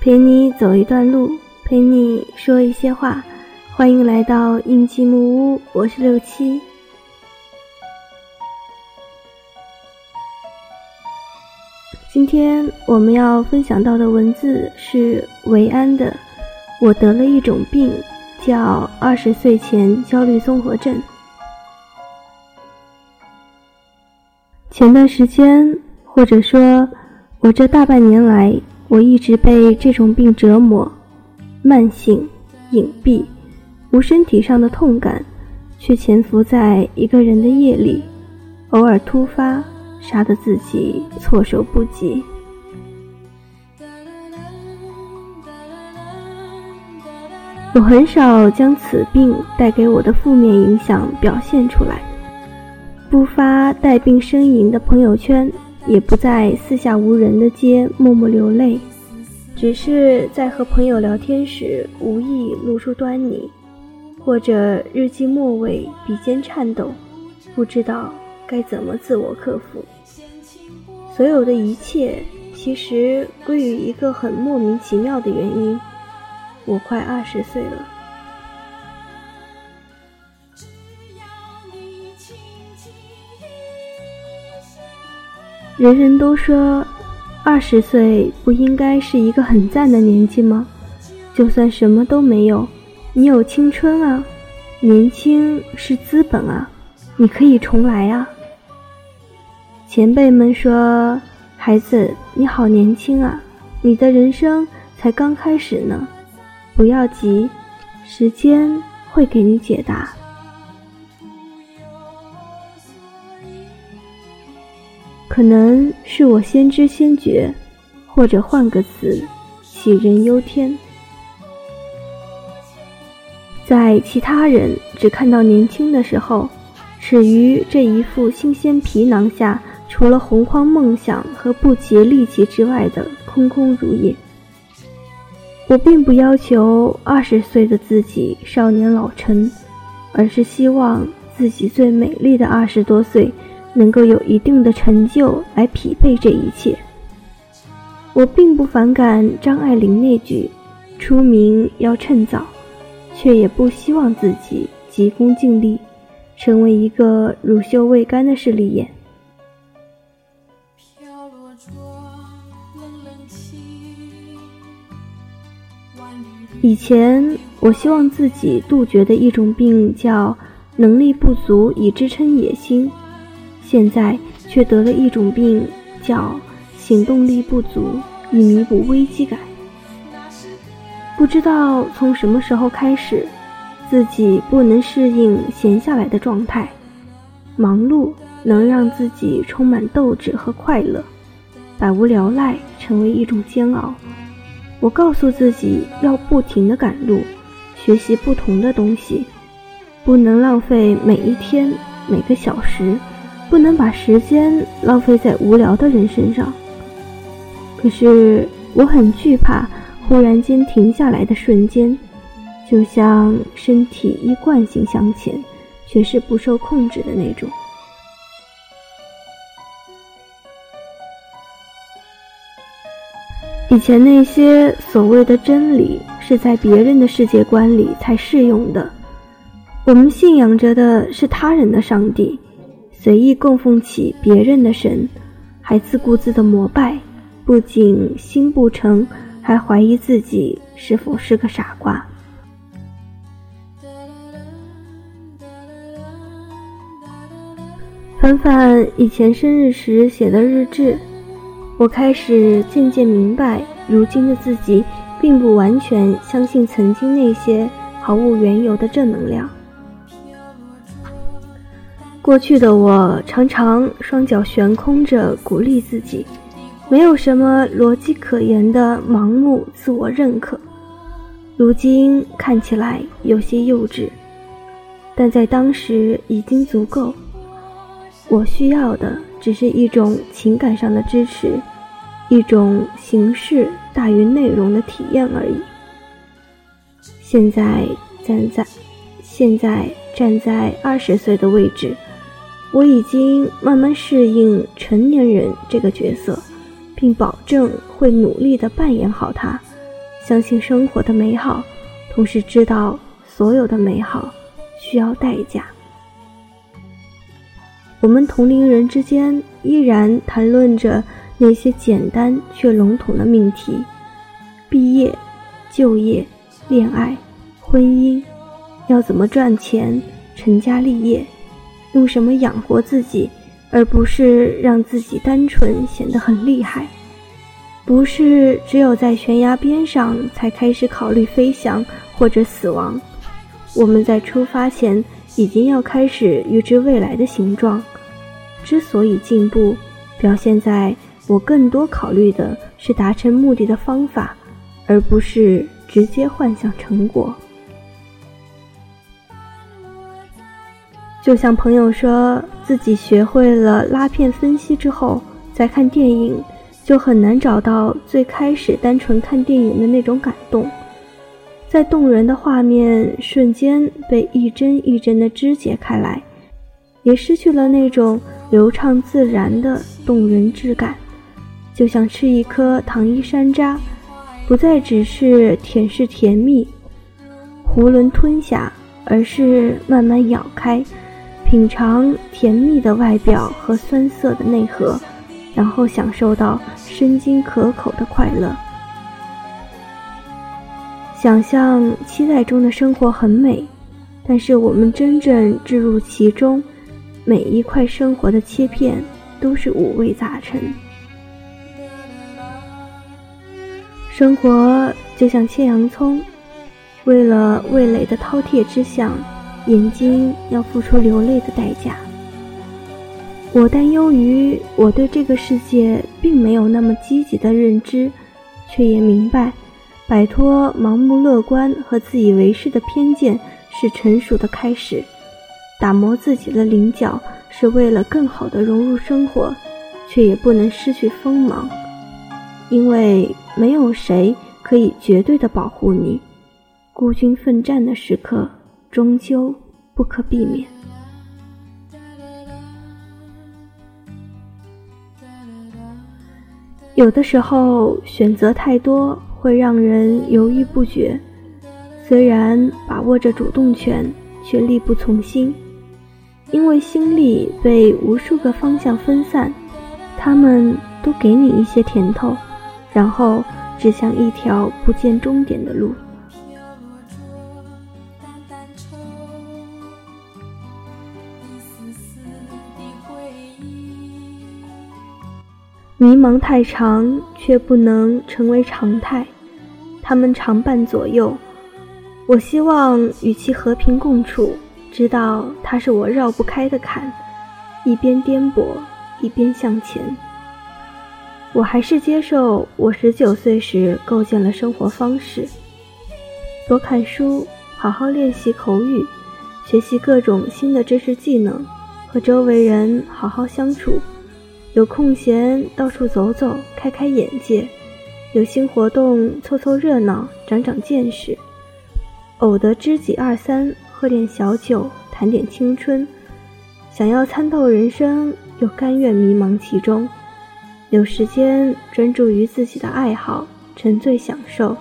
陪你走一段路，陪你说一些话。欢迎来到印记木屋，我是六七。今天我们要分享到的文字是维安的。我得了一种病，叫二十岁前焦虑综合症。前段时间，或者说，我这大半年来，我一直被这种病折磨，慢性、隐蔽，无身体上的痛感，却潜伏在一个人的夜里，偶尔突发。杀得自己措手不及。我很少将此病带给我的负面影响表现出来，不发带病呻吟的朋友圈，也不在四下无人的街默默流泪，只是在和朋友聊天时无意露出端倪，或者日记末尾笔尖颤抖，不知道。该怎么自我克服？所有的一切其实归于一个很莫名其妙的原因：我快二十岁了。人人都说，二十岁不应该是一个很赞的年纪吗？就算什么都没有，你有青春啊，年轻是资本啊，你可以重来啊。前辈们说：“孩子，你好年轻啊，你的人生才刚开始呢，不要急，时间会给你解答。”可能是我先知先觉，或者换个词，杞人忧天。在其他人只看到年轻的时候，始于这一副新鲜皮囊下。除了洪荒梦想和不竭力气之外的空空如也。我并不要求二十岁的自己少年老成，而是希望自己最美丽的二十多岁能够有一定的成就来匹配这一切。我并不反感张爱玲那句“出名要趁早”，却也不希望自己急功近利，成为一个乳臭未干的势利眼。以前我希望自己杜绝的一种病叫能力不足以支撑野心，现在却得了一种病叫行动力不足以弥补危机感。不知道从什么时候开始，自己不能适应闲下来的状态，忙碌能让自己充满斗志和快乐，百无聊赖成为一种煎熬。我告诉自己要不停地赶路，学习不同的东西，不能浪费每一天每个小时，不能把时间浪费在无聊的人身上。可是我很惧怕忽然间停下来的瞬间，就像身体依惯性向前，却是不受控制的那种。以前那些所谓的真理，是在别人的世界观里才适用的。我们信仰着的是他人的上帝，随意供奉起别人的神，还自顾自的膜拜，不仅心不诚，还怀疑自己是否是个傻瓜。翻翻以前生日时写的日志。我开始渐渐明白，如今的自己并不完全相信曾经那些毫无缘由的正能量。过去的我常常双脚悬空着鼓励自己，没有什么逻辑可言的盲目自我认可。如今看起来有些幼稚，但在当时已经足够。我需要的只是一种情感上的支持。一种形式大于内容的体验而已。现在站在现在站在二十岁的位置，我已经慢慢适应成年人这个角色，并保证会努力的扮演好它，相信生活的美好，同时知道所有的美好需要代价。我们同龄人之间依然谈论着那些简单却笼统的命题：毕业、就业、恋爱、婚姻，要怎么赚钱、成家立业，用什么养活自己，而不是让自己单纯显得很厉害。不是只有在悬崖边上才开始考虑飞翔或者死亡，我们在出发前已经要开始预知未来的形状。之所以进步，表现在我更多考虑的是达成目的的方法，而不是直接幻想成果。就像朋友说自己学会了拉片分析之后，再看电影，就很难找到最开始单纯看电影的那种感动，在动人的画面瞬间被一帧一帧的肢解开来，也失去了那种。流畅自然的动人质感，就像吃一颗糖衣山楂，不再只是舔舐甜蜜、囫囵吞下，而是慢慢咬开，品尝甜蜜的外表和酸涩的内核，然后享受到生津可口的快乐。想象期待中的生活很美，但是我们真正置入其中。每一块生活的切片都是五味杂陈，生活就像切洋葱，为了味蕾的饕餮之相，眼睛要付出流泪的代价。我担忧于我对这个世界并没有那么积极的认知，却也明白，摆脱盲目乐观和自以为是的偏见是成熟的开始。打磨自己的棱角，是为了更好的融入生活，却也不能失去锋芒，因为没有谁可以绝对的保护你。孤军奋战的时刻，终究不可避免。有的时候，选择太多会让人犹豫不决，虽然把握着主动权，却力不从心。因为心力被无数个方向分散，他们都给你一些甜头，然后指向一条不见终点的路。迷茫太长，却不能成为常态，他们常伴左右。我希望与其和平共处。知道它是我绕不开的坎，一边颠簸，一边向前。我还是接受我十九岁时构建了生活方式：多看书，好好练习口语，学习各种新的知识技能，和周围人好好相处。有空闲到处走走，开开眼界；有新活动凑凑热闹，长长见识。偶得知己二三。喝点小酒，谈点青春，想要参透人生，又甘愿迷茫其中。有时间专注于自己的爱好，沉醉享受。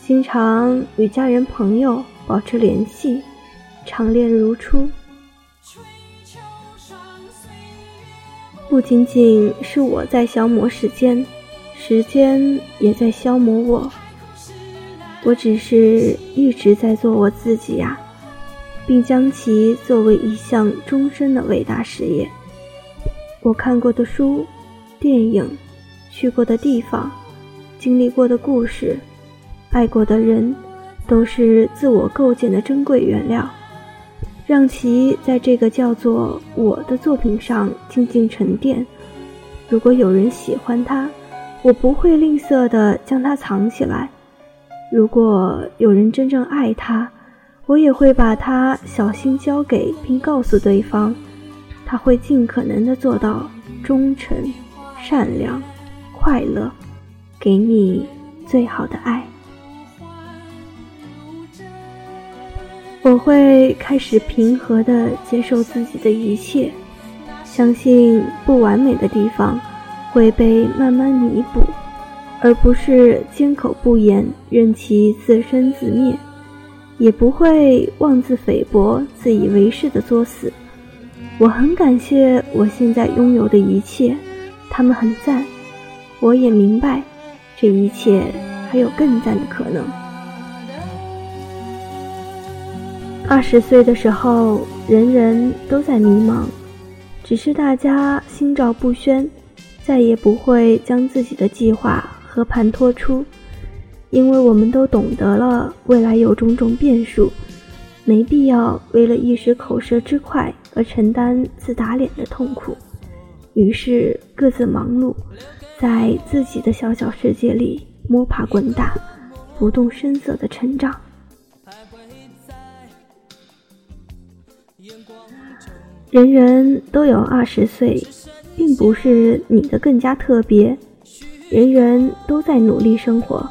经常与家人朋友保持联系，常恋如初。不仅仅是我在消磨时间，时间也在消磨我。我只是一直在做我自己呀。并将其作为一项终身的伟大事业。我看过的书、电影、去过的地方、经历过的故事、爱过的人，都是自我构建的珍贵原料。让其在这个叫做我的作品上静静沉淀。如果有人喜欢它，我不会吝啬地将它藏起来；如果有人真正爱它，我也会把它小心交给，并告诉对方，他会尽可能的做到忠诚、善良、快乐，给你最好的爱。我会开始平和的接受自己的一切，相信不完美的地方会被慢慢弥补，而不是缄口不言，任其自生自灭，也不会妄自菲薄、自以为是的作死。我很感谢我现在拥有的一切，他们很赞。我也明白，这一切还有更赞的可能。二十岁的时候，人人都在迷茫，只是大家心照不宣，再也不会将自己的计划和盘托出，因为我们都懂得了未来有种种变数，没必要为了一时口舌之快而承担自打脸的痛苦，于是各自忙碌，在自己的小小世界里摸爬滚打，不动声色的成长。人人都有二十岁，并不是你的更加特别。人人都在努力生活，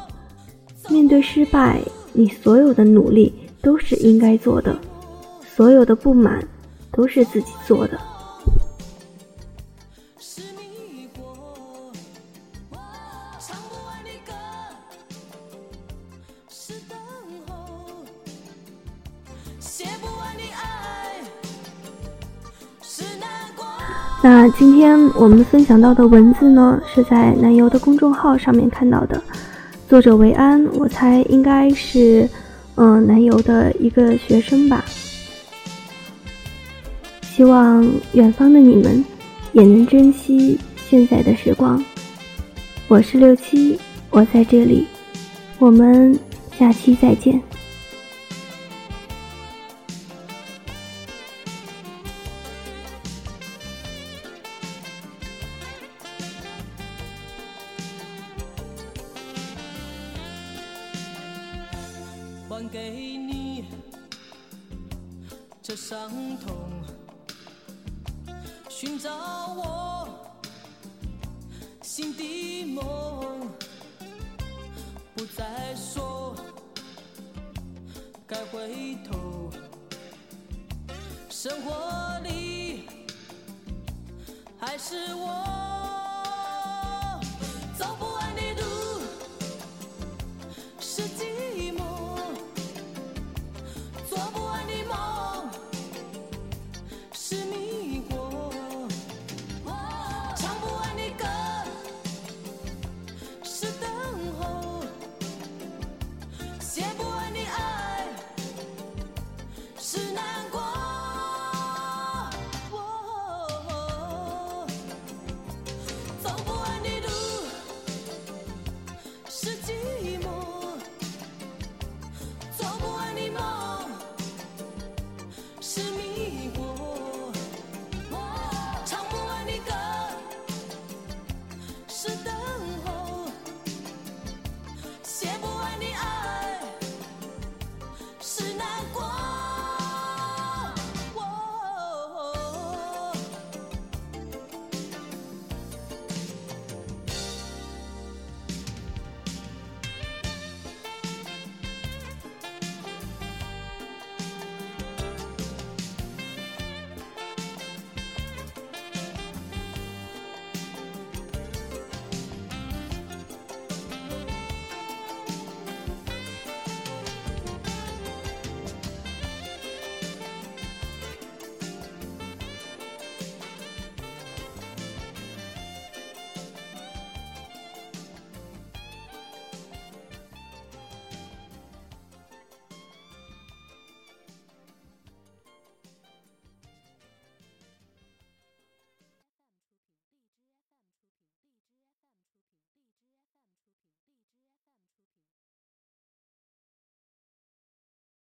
面对失败，你所有的努力都是应该做的，所有的不满都是自己做的。那今天我们分享到的文字呢，是在南游的公众号上面看到的，作者维安，我猜应该是，嗯，南游的一个学生吧。希望远方的你们也能珍惜现在的时光。我是六七，我在这里，我们下期再见。这伤痛，寻找我心的梦，不再说该回头。生活里还是我。